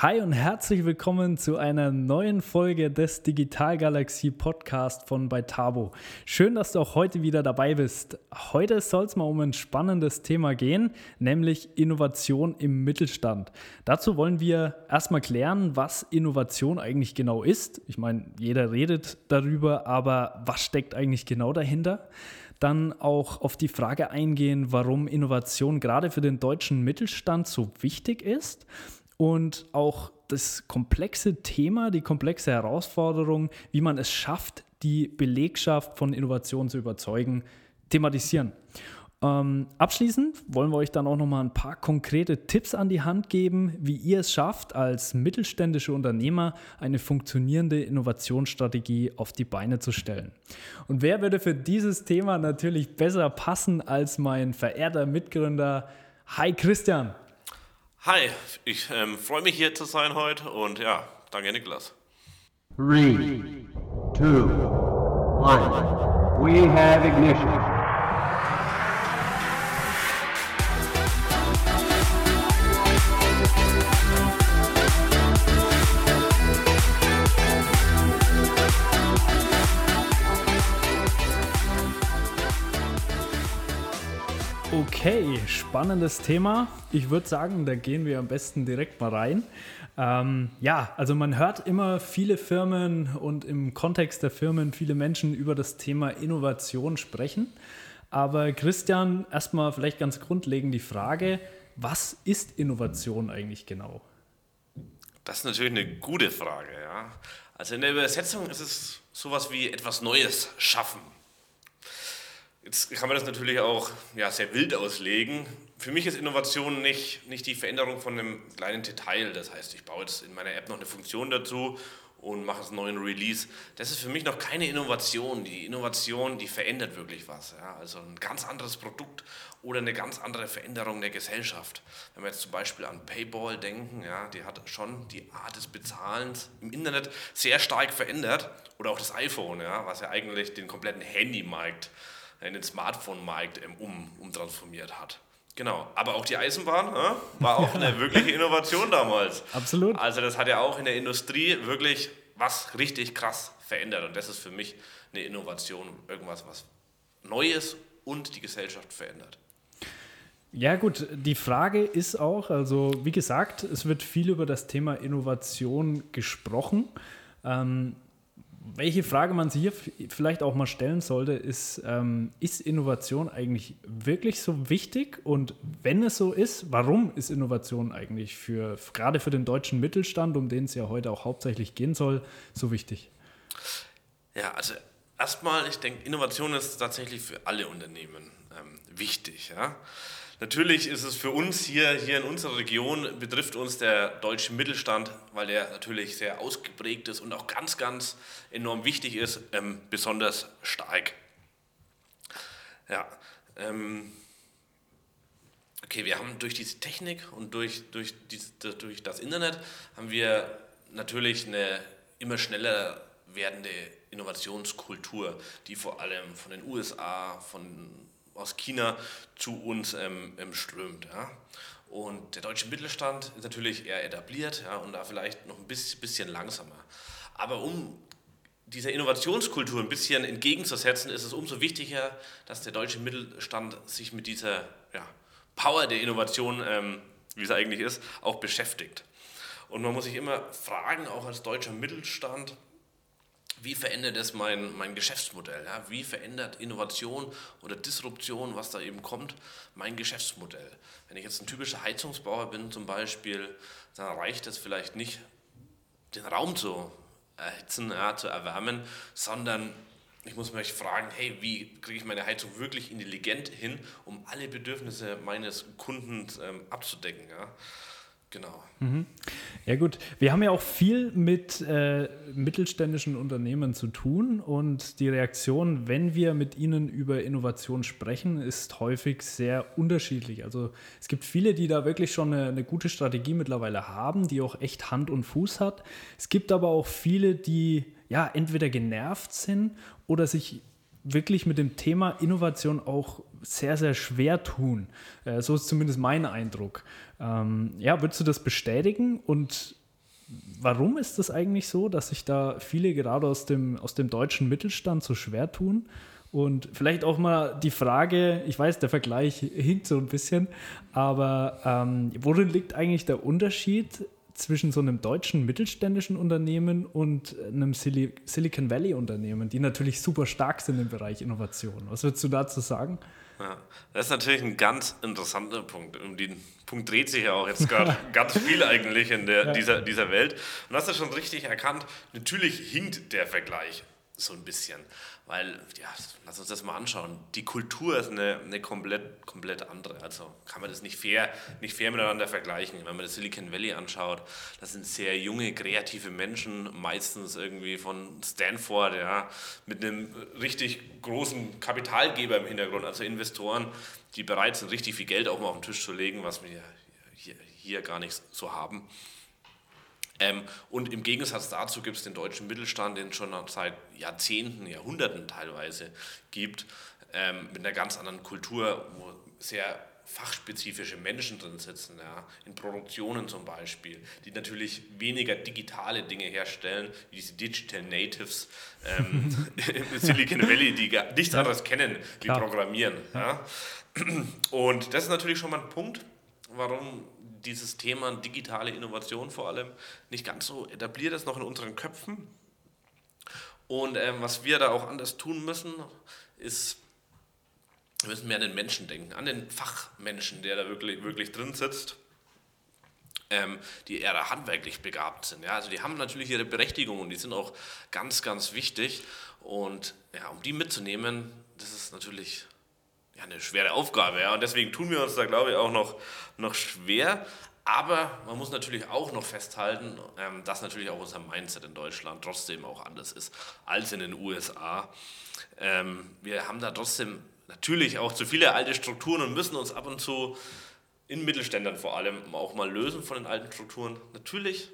Hi und herzlich willkommen zu einer neuen Folge des Digitalgalaxie Podcast von Beitabo. Schön, dass du auch heute wieder dabei bist. Heute soll es mal um ein spannendes Thema gehen, nämlich Innovation im Mittelstand. Dazu wollen wir erstmal klären, was Innovation eigentlich genau ist. Ich meine, jeder redet darüber, aber was steckt eigentlich genau dahinter? Dann auch auf die Frage eingehen, warum Innovation gerade für den deutschen Mittelstand so wichtig ist und auch das komplexe Thema, die komplexe Herausforderung, wie man es schafft, die Belegschaft von Innovation zu überzeugen, thematisieren. Ähm, abschließend wollen wir euch dann auch nochmal ein paar konkrete Tipps an die Hand geben, wie ihr es schafft, als mittelständische Unternehmer eine funktionierende Innovationsstrategie auf die Beine zu stellen. Und wer würde für dieses Thema natürlich besser passen als mein verehrter Mitgründer Hi Christian? Hi, ich ähm, freue mich hier zu sein heute und ja, danke Niklas. 3, 2, 1. We have ignition. Okay, spannendes Thema. Ich würde sagen, da gehen wir am besten direkt mal rein. Ähm, ja, also man hört immer viele Firmen und im Kontext der Firmen viele Menschen über das Thema Innovation sprechen. Aber Christian, erstmal vielleicht ganz grundlegend die Frage, was ist Innovation eigentlich genau? Das ist natürlich eine gute Frage, ja. Also in der Übersetzung ist es sowas wie etwas Neues schaffen. Jetzt kann man das natürlich auch ja, sehr wild auslegen. Für mich ist Innovation nicht, nicht die Veränderung von einem kleinen Detail. Das heißt, ich baue jetzt in meiner App noch eine Funktion dazu und mache einen neuen Release. Das ist für mich noch keine Innovation. Die Innovation, die verändert wirklich was. Ja? Also ein ganz anderes Produkt oder eine ganz andere Veränderung der Gesellschaft. Wenn wir jetzt zum Beispiel an Payball denken, ja, die hat schon die Art des Bezahlens im Internet sehr stark verändert. Oder auch das iPhone, ja, was ja eigentlich den kompletten Handymarkt in den Smartphone-Markt ähm, um, umtransformiert hat. Genau, aber auch die Eisenbahn äh, war auch eine wirkliche Innovation damals. Absolut. Also das hat ja auch in der Industrie wirklich was richtig krass verändert und das ist für mich eine Innovation, irgendwas, was Neues und die Gesellschaft verändert. Ja gut, die Frage ist auch, also wie gesagt, es wird viel über das Thema Innovation gesprochen. Ähm, welche Frage man sich hier vielleicht auch mal stellen sollte, ist, ähm, ist Innovation eigentlich wirklich so wichtig? Und wenn es so ist, warum ist Innovation eigentlich für, gerade für den deutschen Mittelstand, um den es ja heute auch hauptsächlich gehen soll, so wichtig? Ja, also erstmal, ich denke, Innovation ist tatsächlich für alle Unternehmen ähm, wichtig. Ja? Natürlich ist es für uns hier, hier in unserer Region, betrifft uns der deutsche Mittelstand, weil der natürlich sehr ausgeprägt ist und auch ganz, ganz enorm wichtig ist, ähm, besonders stark. Ja, ähm, okay, wir haben durch diese Technik und durch, durch, diese, durch das Internet haben wir natürlich eine immer schneller werdende Innovationskultur, die vor allem von den USA, von aus China zu uns ähm, ähm, strömt. Ja. Und der deutsche Mittelstand ist natürlich eher etabliert ja, und da vielleicht noch ein bisschen, bisschen langsamer. Aber um dieser Innovationskultur ein bisschen entgegenzusetzen, ist es umso wichtiger, dass der deutsche Mittelstand sich mit dieser ja, Power der Innovation, ähm, wie es eigentlich ist, auch beschäftigt. Und man muss sich immer fragen, auch als deutscher Mittelstand, wie verändert es mein, mein Geschäftsmodell? Ja? Wie verändert Innovation oder Disruption, was da eben kommt, mein Geschäftsmodell? Wenn ich jetzt ein typischer Heizungsbauer bin zum Beispiel, dann reicht es vielleicht nicht, den Raum zu erhitzen, ja, zu erwärmen, sondern ich muss mich fragen, hey, wie kriege ich meine Heizung wirklich intelligent hin, um alle Bedürfnisse meines Kunden ähm, abzudecken? Ja? Genau. Mhm. Ja gut, wir haben ja auch viel mit äh, mittelständischen Unternehmen zu tun und die Reaktion, wenn wir mit ihnen über Innovation sprechen, ist häufig sehr unterschiedlich. Also es gibt viele, die da wirklich schon eine, eine gute Strategie mittlerweile haben, die auch echt Hand und Fuß hat. Es gibt aber auch viele, die ja entweder genervt sind oder sich wirklich mit dem Thema Innovation auch sehr, sehr schwer tun. Äh, so ist zumindest mein Eindruck. Ähm, ja, würdest du das bestätigen? Und warum ist es eigentlich so, dass sich da viele gerade aus dem, aus dem deutschen Mittelstand so schwer tun? Und vielleicht auch mal die Frage, ich weiß, der Vergleich hinkt so ein bisschen, aber ähm, worin liegt eigentlich der Unterschied zwischen so einem deutschen mittelständischen Unternehmen und einem Sil Silicon Valley Unternehmen, die natürlich super stark sind im Bereich Innovation? Was würdest du dazu sagen? Ja, das ist natürlich ein ganz interessanter Punkt. Um den Punkt dreht sich ja auch jetzt gerade ganz viel eigentlich in der, dieser, dieser Welt. Und du hast ja schon richtig erkannt, natürlich hinkt der Vergleich so ein bisschen. Weil, ja, lass uns das mal anschauen. Die Kultur ist eine, eine komplett, komplett andere. Also kann man das nicht fair, nicht fair miteinander vergleichen. Wenn man das Silicon Valley anschaut, das sind sehr junge, kreative Menschen, meistens irgendwie von Stanford, ja, mit einem richtig großen Kapitalgeber im Hintergrund, also Investoren, die bereit sind, richtig viel Geld auch mal auf den Tisch zu legen, was wir hier, hier gar nicht so haben. Ähm, und im Gegensatz dazu gibt es den deutschen Mittelstand, den es schon seit Jahrzehnten, Jahrhunderten teilweise gibt, ähm, mit einer ganz anderen Kultur, wo sehr fachspezifische Menschen drin sitzen, ja, in Produktionen zum Beispiel, die natürlich weniger digitale Dinge herstellen, wie diese Digital Natives ähm, im Silicon Valley, die gar nichts anderes kennen wie Programmieren. Ja. Und das ist natürlich schon mal ein Punkt, warum dieses Thema digitale Innovation vor allem nicht ganz so etabliert ist, noch in unseren Köpfen. Und ähm, was wir da auch anders tun müssen, ist, wir müssen mehr an den Menschen denken, an den Fachmenschen, der da wirklich, wirklich drin sitzt. Ähm, die eher handwerklich begabt sind. Ja? Also die haben natürlich ihre Berechtigung und die sind auch ganz, ganz wichtig. Und ja, um die mitzunehmen, das ist natürlich ja, eine schwere Aufgabe. Ja? Und deswegen tun wir uns da, glaube ich, auch noch, noch schwer. Aber man muss natürlich auch noch festhalten, ähm, dass natürlich auch unser Mindset in Deutschland trotzdem auch anders ist als in den USA. Ähm, wir haben da trotzdem natürlich auch zu viele alte Strukturen und müssen uns ab und zu in Mittelständern vor allem auch mal lösen von den alten Strukturen. Natürlich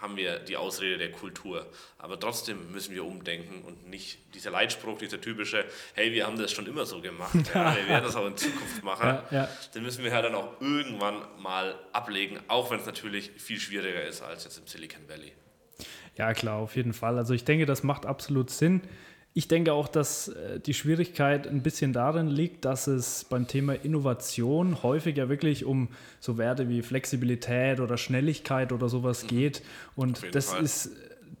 haben wir die Ausrede der Kultur. Aber trotzdem müssen wir umdenken und nicht dieser Leitspruch, dieser typische, hey, wir haben das schon immer so gemacht, ja, wir werden das auch in Zukunft machen. Ja, ja. Den müssen wir halt dann auch irgendwann mal ablegen, auch wenn es natürlich viel schwieriger ist als jetzt im Silicon Valley. Ja, klar, auf jeden Fall. Also ich denke, das macht absolut Sinn. Ich denke auch, dass äh, die Schwierigkeit ein bisschen darin liegt, dass es beim Thema Innovation häufig ja wirklich um so Werte wie Flexibilität oder Schnelligkeit oder sowas mhm. geht. Und das Fall. ist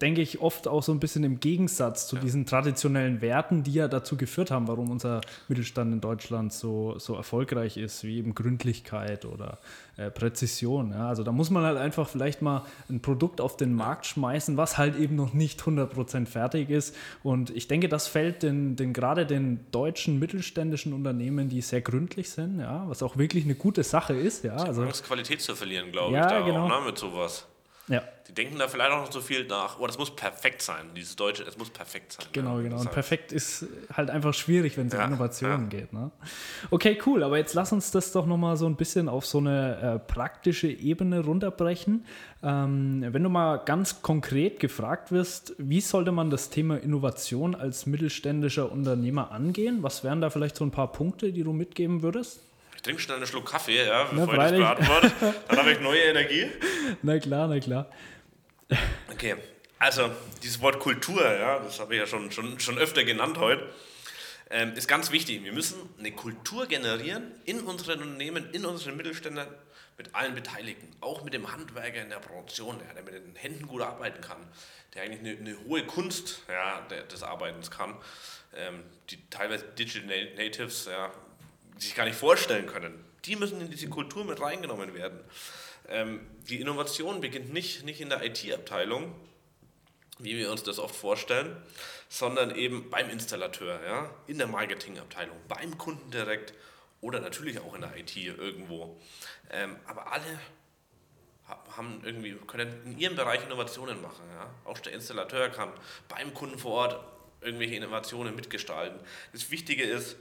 denke ich, oft auch so ein bisschen im Gegensatz zu ja. diesen traditionellen Werten, die ja dazu geführt haben, warum unser Mittelstand in Deutschland so, so erfolgreich ist, wie eben Gründlichkeit oder äh, Präzision. Ja. Also da muss man halt einfach vielleicht mal ein Produkt auf den Markt schmeißen, was halt eben noch nicht 100% fertig ist. Und ich denke, das fällt den, den gerade den deutschen mittelständischen Unternehmen, die sehr gründlich sind, ja, was auch wirklich eine gute Sache ist. Ja. Also, Qualität zu verlieren, glaube ja, ich, da genau. auch, ne, mit sowas. Ja. Die denken da vielleicht auch noch so viel nach, oh, das muss perfekt sein, dieses Deutsche, es muss perfekt sein. Genau, ja, genau. Und perfekt ist halt einfach schwierig, wenn es ja, um Innovationen ja. geht. Ne? Okay, cool, aber jetzt lass uns das doch nochmal so ein bisschen auf so eine äh, praktische Ebene runterbrechen. Ähm, wenn du mal ganz konkret gefragt wirst, wie sollte man das Thema Innovation als mittelständischer Unternehmer angehen? Was wären da vielleicht so ein paar Punkte, die du mitgeben würdest? Trinke schnell einen Schluck Kaffee, ja, bevor na, ich das beantworte. Dann habe ich neue Energie. Na klar, na klar. Okay, also dieses Wort Kultur, ja, das habe ich ja schon, schon, schon öfter genannt heute, ähm, ist ganz wichtig. Wir müssen eine Kultur generieren in unseren Unternehmen, in unseren Mittelständern, mit allen Beteiligten, auch mit dem Handwerker in der Produktion, ja, der mit den Händen gut arbeiten kann, der eigentlich eine, eine hohe Kunst ja, des Arbeitens kann, ähm, die teilweise Digital Natives ja, sich gar nicht vorstellen können. Die müssen in diese Kultur mit reingenommen werden. Ähm, die Innovation beginnt nicht, nicht in der IT-Abteilung, wie wir uns das oft vorstellen, sondern eben beim Installateur, ja, in der Marketingabteilung, beim Kunden direkt oder natürlich auch in der IT irgendwo. Ähm, aber alle haben irgendwie, können in ihrem Bereich Innovationen machen. Ja? Auch der Installateur kann beim Kunden vor Ort irgendwelche Innovationen mitgestalten. Das Wichtige ist,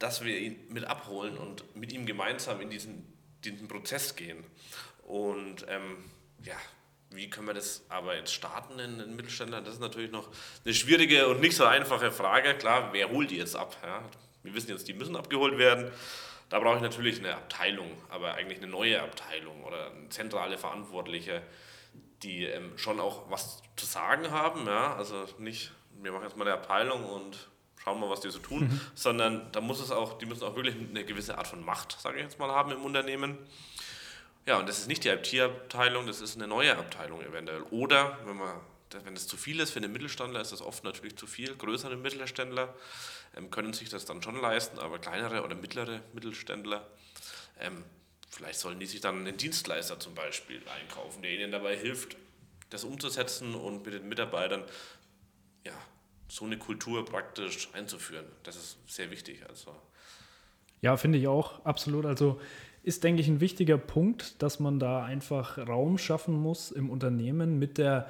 dass wir ihn mit abholen und mit ihm gemeinsam in diesen, diesen Prozess gehen. Und ähm, ja, wie können wir das aber jetzt starten in den Mittelständlern? Das ist natürlich noch eine schwierige und nicht so einfache Frage. Klar, wer holt die jetzt ab? Ja? Wir wissen jetzt, die müssen abgeholt werden. Da brauche ich natürlich eine Abteilung, aber eigentlich eine neue Abteilung oder eine zentrale Verantwortliche, die ähm, schon auch was zu sagen haben, ja, also nicht, wir machen jetzt mal eine Abteilung und schauen mal, was die so tun, mhm. sondern da muss es auch, die müssen auch wirklich eine gewisse Art von Macht, sage ich jetzt mal, haben im Unternehmen. Ja, und das ist nicht die IT-Abteilung, das ist eine neue Abteilung eventuell. Oder wenn man wenn es zu viel ist für einen Mittelständler, ist das oft natürlich zu viel. Größere Mittelständler ähm, können sich das dann schon leisten, aber kleinere oder mittlere Mittelständler, ähm, vielleicht sollen die sich dann einen Dienstleister zum Beispiel einkaufen, der ihnen dabei hilft, das umzusetzen und mit den Mitarbeitern ja, so eine Kultur praktisch einzuführen. Das ist sehr wichtig. Also. Ja, finde ich auch, absolut. Also ist, denke ich, ein wichtiger Punkt, dass man da einfach Raum schaffen muss im Unternehmen mit der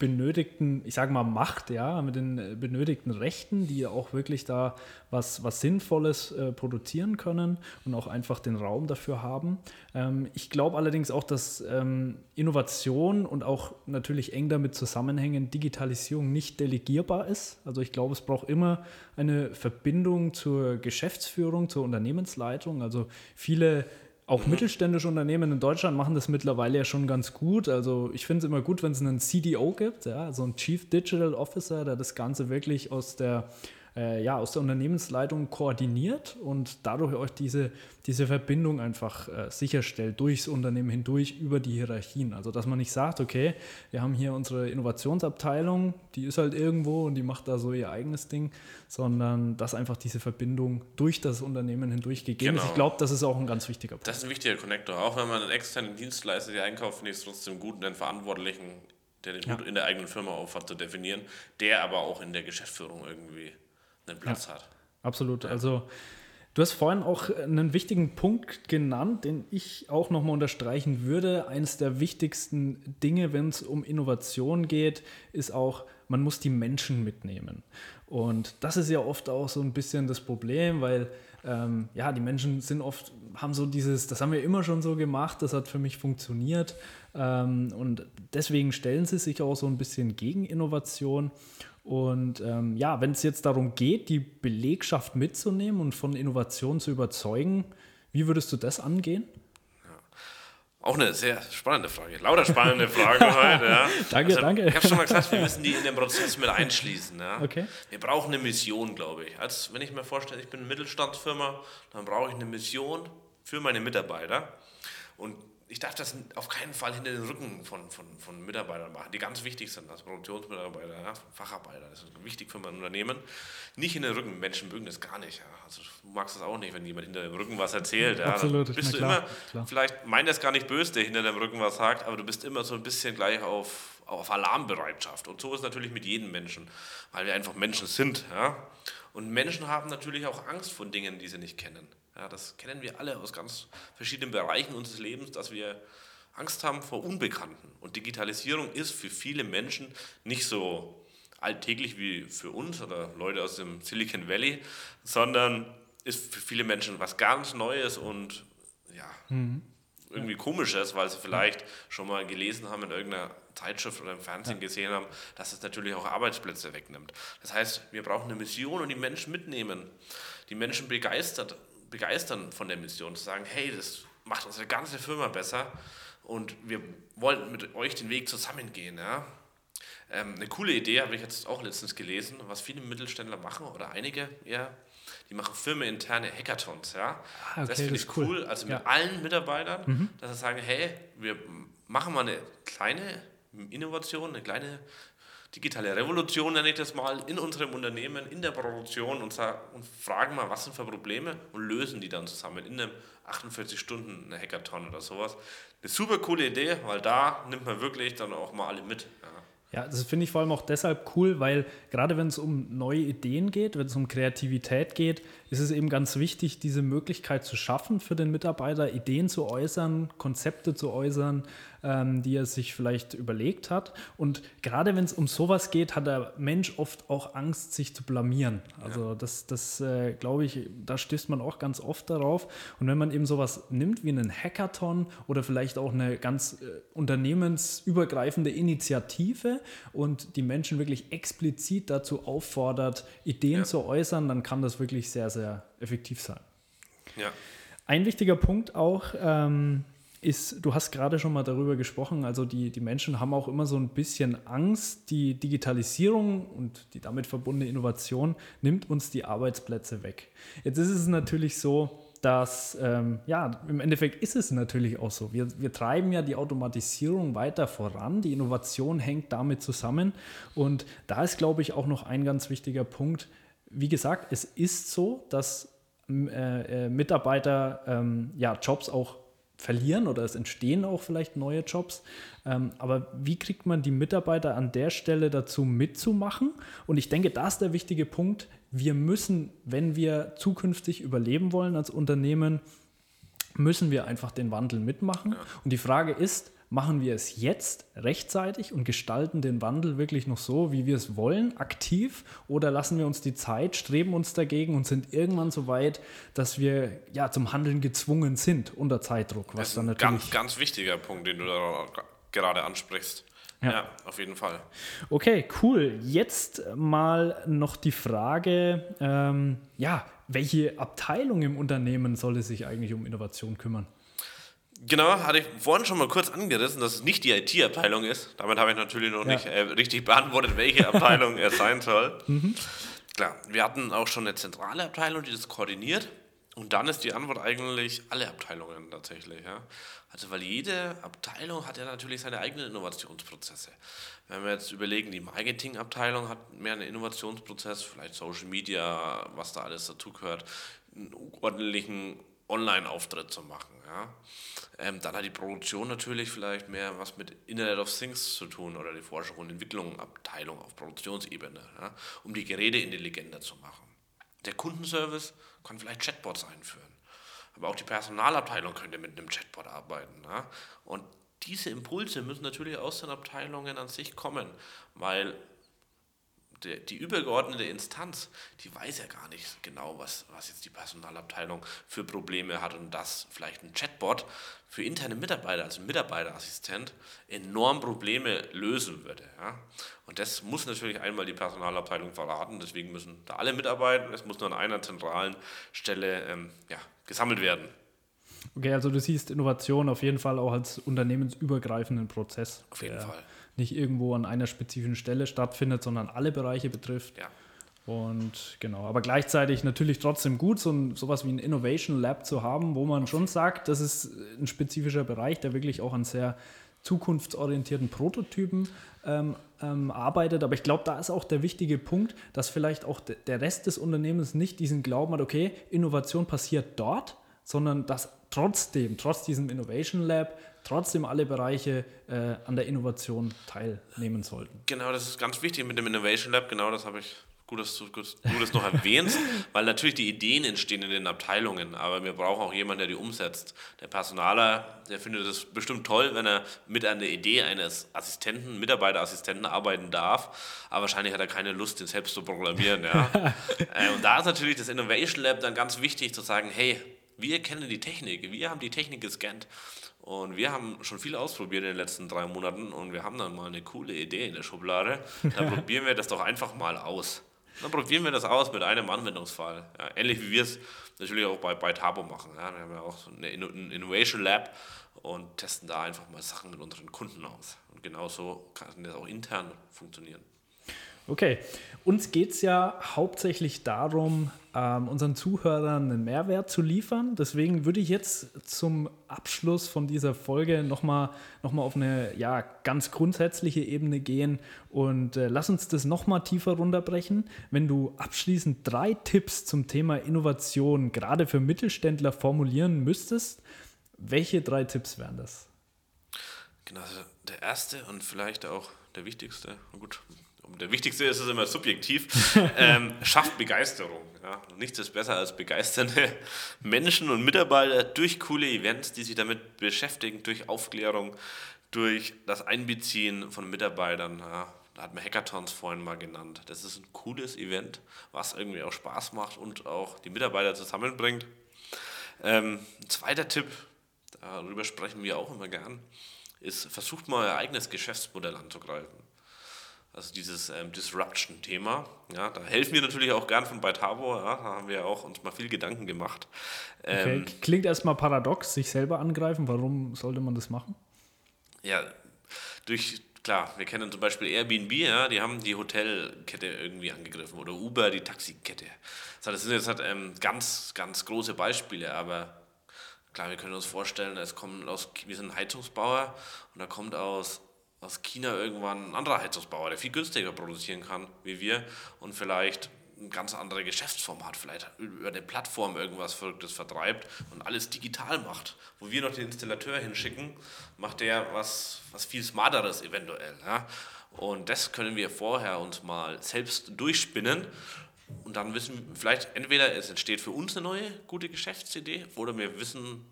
benötigten, ich sage mal, Macht, ja, mit den äh, benötigten Rechten, die auch wirklich da was, was Sinnvolles äh, produzieren können und auch einfach den Raum dafür haben. Ähm, ich glaube allerdings auch, dass ähm, Innovation und auch natürlich eng damit zusammenhängen, Digitalisierung nicht delegierbar ist. Also ich glaube, es braucht immer eine Verbindung zur Geschäftsführung, zur Unternehmensleitung. Also viele auch mhm. mittelständische Unternehmen in Deutschland machen das mittlerweile ja schon ganz gut. Also ich finde es immer gut, wenn es einen CDO gibt, ja, also einen Chief Digital Officer, der das Ganze wirklich aus der äh, ja, aus der Unternehmensleitung koordiniert und dadurch euch diese, diese Verbindung einfach äh, sicherstellt durchs Unternehmen hindurch über die Hierarchien. Also dass man nicht sagt, okay, wir haben hier unsere Innovationsabteilung, die ist halt irgendwo und die macht da so ihr eigenes Ding, sondern dass einfach diese Verbindung durch das Unternehmen hindurch gegeben genau. ist. Ich glaube, das ist auch ein ganz wichtiger Punkt. Das ist ein wichtiger Connector. Auch wenn man einen externen Dienstleister, die einkauft, ist trotzdem gut, den Verantwortlichen der den ja. in der eigenen Firma aufhat, zu definieren, der aber auch in der Geschäftsführung irgendwie einen Platz ja, hat. Absolut. Also du hast vorhin auch einen wichtigen Punkt genannt, den ich auch nochmal unterstreichen würde. Eines der wichtigsten Dinge, wenn es um Innovation geht, ist auch, man muss die Menschen mitnehmen. Und das ist ja oft auch so ein bisschen das Problem, weil ähm, ja, die Menschen sind oft, haben so dieses, das haben wir immer schon so gemacht, das hat für mich funktioniert. Ähm, und deswegen stellen sie sich auch so ein bisschen gegen Innovation. Und ähm, ja, wenn es jetzt darum geht, die Belegschaft mitzunehmen und von Innovation zu überzeugen, wie würdest du das angehen? Auch eine sehr spannende Frage. Lauter spannende Fragen heute. Ja. danke, also, danke. Ich habe schon mal gesagt, wir müssen die in den Prozess mit einschließen. Ja. Okay. Wir brauchen eine Mission, glaube ich. Als wenn ich mir vorstelle, ich bin eine Mittelstandsfirma, dann brauche ich eine Mission für meine Mitarbeiter. Und ich darf das auf keinen Fall hinter den Rücken von, von, von Mitarbeitern machen, die ganz wichtig sind, als Produktionsmitarbeiter, ja, Facharbeiter, das ist wichtig für mein Unternehmen. Nicht in den Rücken, Menschen mögen das gar nicht. Ja. Also du magst das auch nicht, wenn jemand hinter dem Rücken was erzählt. Ja. Absolut. Bist du klar, immer, klar. vielleicht meint das gar nicht böse, der hinter dem Rücken was sagt, aber du bist immer so ein bisschen gleich auf, auf Alarmbereitschaft. Und so ist es natürlich mit jedem Menschen, weil wir einfach Menschen sind. Ja. Und Menschen haben natürlich auch Angst vor Dingen, die sie nicht kennen. Ja, das kennen wir alle aus ganz verschiedenen Bereichen unseres Lebens, dass wir Angst haben vor Unbekannten. Und Digitalisierung ist für viele Menschen nicht so alltäglich wie für uns oder Leute aus dem Silicon Valley, sondern ist für viele Menschen was ganz Neues und ja, mhm. irgendwie komisches, weil sie vielleicht schon mal gelesen haben in irgendeiner Zeitschrift oder im Fernsehen ja. gesehen haben, dass es natürlich auch Arbeitsplätze wegnimmt. Das heißt, wir brauchen eine Mission und die Menschen mitnehmen, die Menschen begeistert begeistern von der Mission, zu sagen, hey, das macht unsere ganze Firma besser und wir wollen mit euch den Weg zusammengehen. Ja? Ähm, eine coole Idee habe ich jetzt auch letztens gelesen, was viele Mittelständler machen oder einige, ja, die machen firmeninterne Hackathons. Ja? Ah, okay, das finde ich cool. cool. Also mit ja. allen Mitarbeitern, mhm. dass sie sagen, hey, wir machen mal eine kleine Innovation, eine kleine digitale Revolution, nenne ich das mal, in unserem Unternehmen, in der Produktion und, und fragen mal, was sind für Probleme und lösen die dann zusammen in einem 48 Stunden eine Hackathon oder sowas. Eine super coole Idee, weil da nimmt man wirklich dann auch mal alle mit. Ja. Ja, das finde ich vor allem auch deshalb cool, weil gerade wenn es um neue Ideen geht, wenn es um Kreativität geht, ist es eben ganz wichtig, diese Möglichkeit zu schaffen für den Mitarbeiter, Ideen zu äußern, Konzepte zu äußern, ähm, die er sich vielleicht überlegt hat. Und gerade wenn es um sowas geht, hat der Mensch oft auch Angst, sich zu blamieren. Also ja. das, das äh, glaube ich, da stößt man auch ganz oft darauf. Und wenn man eben sowas nimmt wie einen Hackathon oder vielleicht auch eine ganz äh, unternehmensübergreifende Initiative und die Menschen wirklich explizit dazu auffordert, Ideen ja. zu äußern, dann kann das wirklich sehr, sehr effektiv sein. Ja. Ein wichtiger Punkt auch, ähm, ist, du hast gerade schon mal darüber gesprochen, also die, die Menschen haben auch immer so ein bisschen Angst, die Digitalisierung und die damit verbundene Innovation nimmt uns die Arbeitsplätze weg. Jetzt ist es natürlich so, dass, ähm, ja, im Endeffekt ist es natürlich auch so. Wir, wir treiben ja die Automatisierung weiter voran, die Innovation hängt damit zusammen und da ist, glaube ich, auch noch ein ganz wichtiger Punkt. Wie gesagt, es ist so, dass äh, äh, Mitarbeiter ähm, ja, Jobs auch verlieren oder es entstehen auch vielleicht neue Jobs. Ähm, aber wie kriegt man die Mitarbeiter an der Stelle dazu mitzumachen? Und ich denke, da ist der wichtige Punkt. Wir müssen, wenn wir zukünftig überleben wollen als Unternehmen, müssen wir einfach den Wandel mitmachen. Und die Frage ist, machen wir es jetzt rechtzeitig und gestalten den Wandel wirklich noch so, wie wir es wollen, aktiv, oder lassen wir uns die Zeit, streben uns dagegen und sind irgendwann so weit, dass wir ja zum Handeln gezwungen sind unter Zeitdruck. Was dann ein ganz, ganz wichtiger Punkt, den du da gerade ansprichst. Ja. ja. auf jeden Fall. Okay, cool. Jetzt mal noch die Frage, ähm, ja, welche Abteilung im Unternehmen soll sich eigentlich um Innovation kümmern? Genau, hatte ich vorhin schon mal kurz angerissen, dass es nicht die IT-Abteilung ist. Damit habe ich natürlich noch ja. nicht äh, richtig beantwortet, welche Abteilung es sein soll. Mhm. Klar, wir hatten auch schon eine zentrale Abteilung, die das koordiniert. Und dann ist die Antwort eigentlich alle Abteilungen tatsächlich. Ja? Also weil jede Abteilung hat ja natürlich seine eigenen Innovationsprozesse. Wenn wir jetzt überlegen, die Marketingabteilung hat mehr einen Innovationsprozess, vielleicht Social Media, was da alles dazu gehört, einen ordentlichen Online-Auftritt zu machen. Ja? Ähm, dann hat die Produktion natürlich vielleicht mehr was mit Internet of Things zu tun oder die Forschung und Entwicklung Abteilung auf Produktionsebene, ja? um die Geräte intelligenter zu machen. Der Kundenservice kann vielleicht Chatbots einführen. Aber auch die Personalabteilung könnte mit einem Chatbot arbeiten. Ja? Und diese Impulse müssen natürlich aus den Abteilungen an sich kommen, weil die, die, übergeordnete Instanz, die weiß ja gar nicht genau, was, was jetzt die Personalabteilung für Probleme hat und dass vielleicht ein Chatbot für interne Mitarbeiter, also Mitarbeiterassistent, enorm Probleme lösen würde. Ja? Und das muss natürlich einmal die Personalabteilung verraten, deswegen müssen da alle mitarbeiten, es muss nur an einer zentralen Stelle ähm, ja, gesammelt werden. Okay, also du siehst Innovation auf jeden Fall auch als unternehmensübergreifenden Prozess. Auf jeden Fall nicht irgendwo an einer spezifischen Stelle stattfindet, sondern alle Bereiche betrifft. Ja. Und genau, aber gleichzeitig natürlich trotzdem gut, so ein, sowas wie ein Innovation Lab zu haben, wo man schon sagt, das ist ein spezifischer Bereich, der wirklich auch an sehr zukunftsorientierten Prototypen ähm, ähm, arbeitet. Aber ich glaube, da ist auch der wichtige Punkt, dass vielleicht auch der Rest des Unternehmens nicht diesen Glauben hat, okay, Innovation passiert dort, sondern dass trotzdem, trotz diesem Innovation Lab, trotzdem alle Bereiche äh, an der Innovation teilnehmen sollten. Genau, das ist ganz wichtig mit dem Innovation Lab, genau das habe ich gut, dass du, gut, du das noch erwähnst, weil natürlich die Ideen entstehen in den Abteilungen, aber wir brauchen auch jemanden, der die umsetzt. Der Personaler, der findet es bestimmt toll, wenn er mit an der Idee eines Assistenten, Mitarbeiterassistenten arbeiten darf, aber wahrscheinlich hat er keine Lust, den selbst zu programmieren. Ja. Äh, und da ist natürlich das Innovation Lab dann ganz wichtig zu sagen, hey, wir kennen die Technik, wir haben die Technik gescannt. Und wir haben schon viel ausprobiert in den letzten drei Monaten und wir haben dann mal eine coole Idee in der Schublade. Dann probieren wir das doch einfach mal aus. Dann probieren wir das aus mit einem Anwendungsfall. Ja, ähnlich wie wir es natürlich auch bei, bei Tabo machen. Ja, wir haben ja auch so eine ein Innovation Lab und testen da einfach mal Sachen mit unseren Kunden aus. Und genauso kann das auch intern funktionieren. Okay, uns geht es ja hauptsächlich darum, ähm, unseren Zuhörern einen Mehrwert zu liefern. Deswegen würde ich jetzt zum Abschluss von dieser Folge nochmal noch mal auf eine ja, ganz grundsätzliche Ebene gehen und äh, lass uns das nochmal tiefer runterbrechen. Wenn du abschließend drei Tipps zum Thema Innovation gerade für Mittelständler formulieren müsstest, welche drei Tipps wären das? Genau, also der erste und vielleicht auch der wichtigste, gut, der wichtigste ist es immer subjektiv, ähm, schafft Begeisterung. Ja. Nichts ist besser als begeisternde Menschen und Mitarbeiter durch coole Events, die sich damit beschäftigen, durch Aufklärung, durch das Einbeziehen von Mitarbeitern. Ja. Da hat man Hackathons vorhin mal genannt. Das ist ein cooles Event, was irgendwie auch Spaß macht und auch die Mitarbeiter zusammenbringt. Ähm, ein zweiter Tipp, darüber sprechen wir auch immer gern, ist, versucht mal euer eigenes Geschäftsmodell anzugreifen. Also dieses ähm, Disruption-Thema. Ja, da helfen wir natürlich auch gern von Beitabo. Ja, da haben wir auch uns mal viel Gedanken gemacht. Ähm, okay. Klingt erstmal paradox, sich selber angreifen. Warum sollte man das machen? Ja, durch, klar, wir kennen zum Beispiel Airbnb, ja, die haben die Hotelkette irgendwie angegriffen oder Uber die Taxikette. Das sind jetzt halt, ähm, ganz, ganz große Beispiele, aber klar, wir können uns vorstellen, es kommen aus, wir sind Heizungsbauer und da kommt aus aus China irgendwann ein anderer Heizungsbauer, der viel günstiger produzieren kann wie wir und vielleicht ein ganz andere Geschäftsform hat, vielleicht über eine Plattform irgendwas Verrücktes vertreibt und alles digital macht. Wo wir noch den Installateur hinschicken, macht der was, was viel Smarteres eventuell. Ja? Und das können wir vorher uns mal selbst durchspinnen und dann wissen wir vielleicht entweder es entsteht für uns eine neue gute Geschäftsidee oder wir wissen,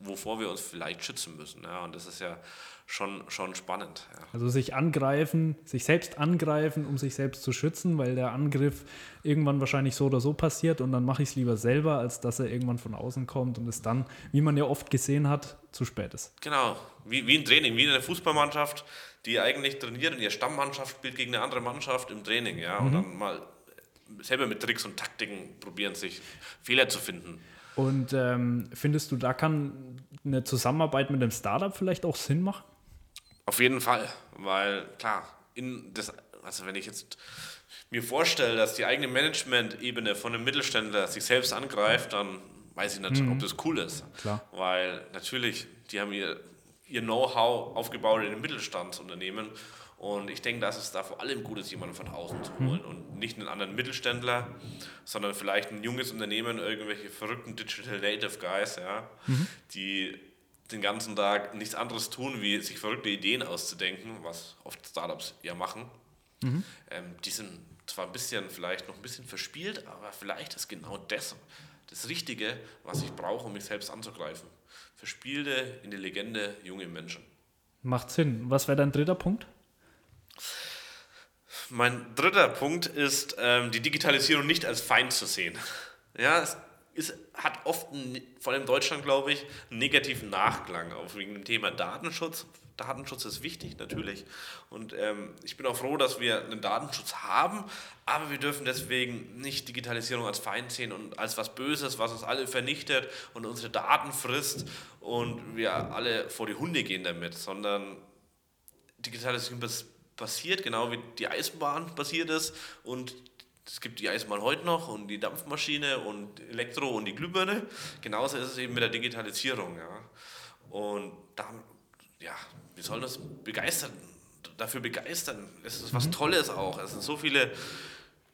wovor wir uns vielleicht schützen müssen. Ja? Und das ist ja schon, schon spannend. Ja. Also sich angreifen, sich selbst angreifen, um sich selbst zu schützen, weil der Angriff irgendwann wahrscheinlich so oder so passiert und dann mache ich es lieber selber, als dass er irgendwann von außen kommt und es dann, wie man ja oft gesehen hat, zu spät ist. Genau, wie, wie ein Training, wie in einer Fußballmannschaft, die eigentlich trainiert und ihre Stammmannschaft spielt gegen eine andere Mannschaft im Training, ja, mhm. und dann mal selber mit Tricks und Taktiken probieren, sich Fehler zu finden. Und ähm, findest du, da kann eine Zusammenarbeit mit einem Startup vielleicht auch Sinn machen? Auf jeden Fall, weil klar, in das, also wenn ich jetzt mir vorstelle, dass die eigene Management-Ebene von einem Mittelständler sich selbst angreift, dann weiß ich nicht, mhm. ob das cool ist. Klar. Weil natürlich, die haben ihr, ihr Know-how aufgebaut in einem Mittelstandsunternehmen und ich denke, dass es da vor allem gut ist, jemanden von außen zu holen mhm. und nicht einen anderen Mittelständler, sondern vielleicht ein junges Unternehmen, irgendwelche verrückten Digital Native Guys, ja, mhm. die den ganzen Tag nichts anderes tun, wie sich verrückte Ideen auszudenken, was oft Startups ja machen. Mhm. Ähm, die sind zwar ein bisschen, vielleicht noch ein bisschen verspielt, aber vielleicht ist genau das das Richtige, was ich brauche, um mich selbst anzugreifen. Verspielte, intelligente, junge Menschen. Macht Sinn. Was wäre dein dritter Punkt? Mein dritter Punkt ist, ähm, die Digitalisierung nicht als Feind zu sehen. Ja, es ist, hat oft, einen, vor allem in Deutschland, glaube ich, einen negativen Nachklang, auch wegen dem Thema Datenschutz. Datenschutz ist wichtig, natürlich. Und ähm, ich bin auch froh, dass wir einen Datenschutz haben, aber wir dürfen deswegen nicht Digitalisierung als Feind sehen und als was Böses, was uns alle vernichtet und unsere Daten frisst und wir alle vor die Hunde gehen damit, sondern Digitalisierung passiert, genau wie die Eisenbahn passiert ist und es gibt die Eisenbahn heute noch und die Dampfmaschine und Elektro und die Glühbirne. Genauso ist es eben mit der Digitalisierung. Ja. Und da, ja, wir sollen das begeistern, dafür begeistern. Es ist was mhm. Tolles auch. Es sind so viele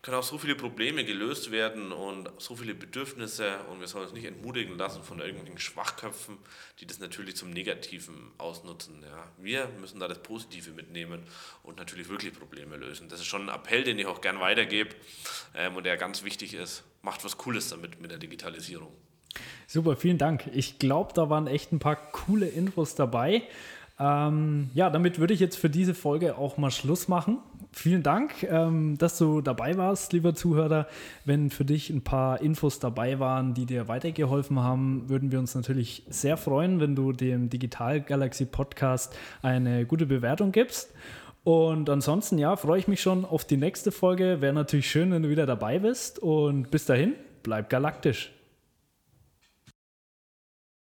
können auch so viele Probleme gelöst werden und so viele Bedürfnisse und wir sollen uns nicht entmutigen lassen von irgendwelchen Schwachköpfen, die das natürlich zum Negativen ausnutzen. Ja. Wir müssen da das Positive mitnehmen und natürlich wirklich Probleme lösen. Das ist schon ein Appell, den ich auch gern weitergebe ähm, und der ganz wichtig ist. Macht was Cooles damit mit der Digitalisierung. Super, vielen Dank. Ich glaube, da waren echt ein paar coole Infos dabei. Ähm, ja, damit würde ich jetzt für diese Folge auch mal Schluss machen. Vielen Dank, ähm, dass du dabei warst, lieber Zuhörer. Wenn für dich ein paar Infos dabei waren, die dir weitergeholfen haben, würden wir uns natürlich sehr freuen, wenn du dem Digital Galaxy Podcast eine gute Bewertung gibst. Und ansonsten, ja, freue ich mich schon auf die nächste Folge. Wäre natürlich schön, wenn du wieder dabei bist. Und bis dahin, bleib galaktisch.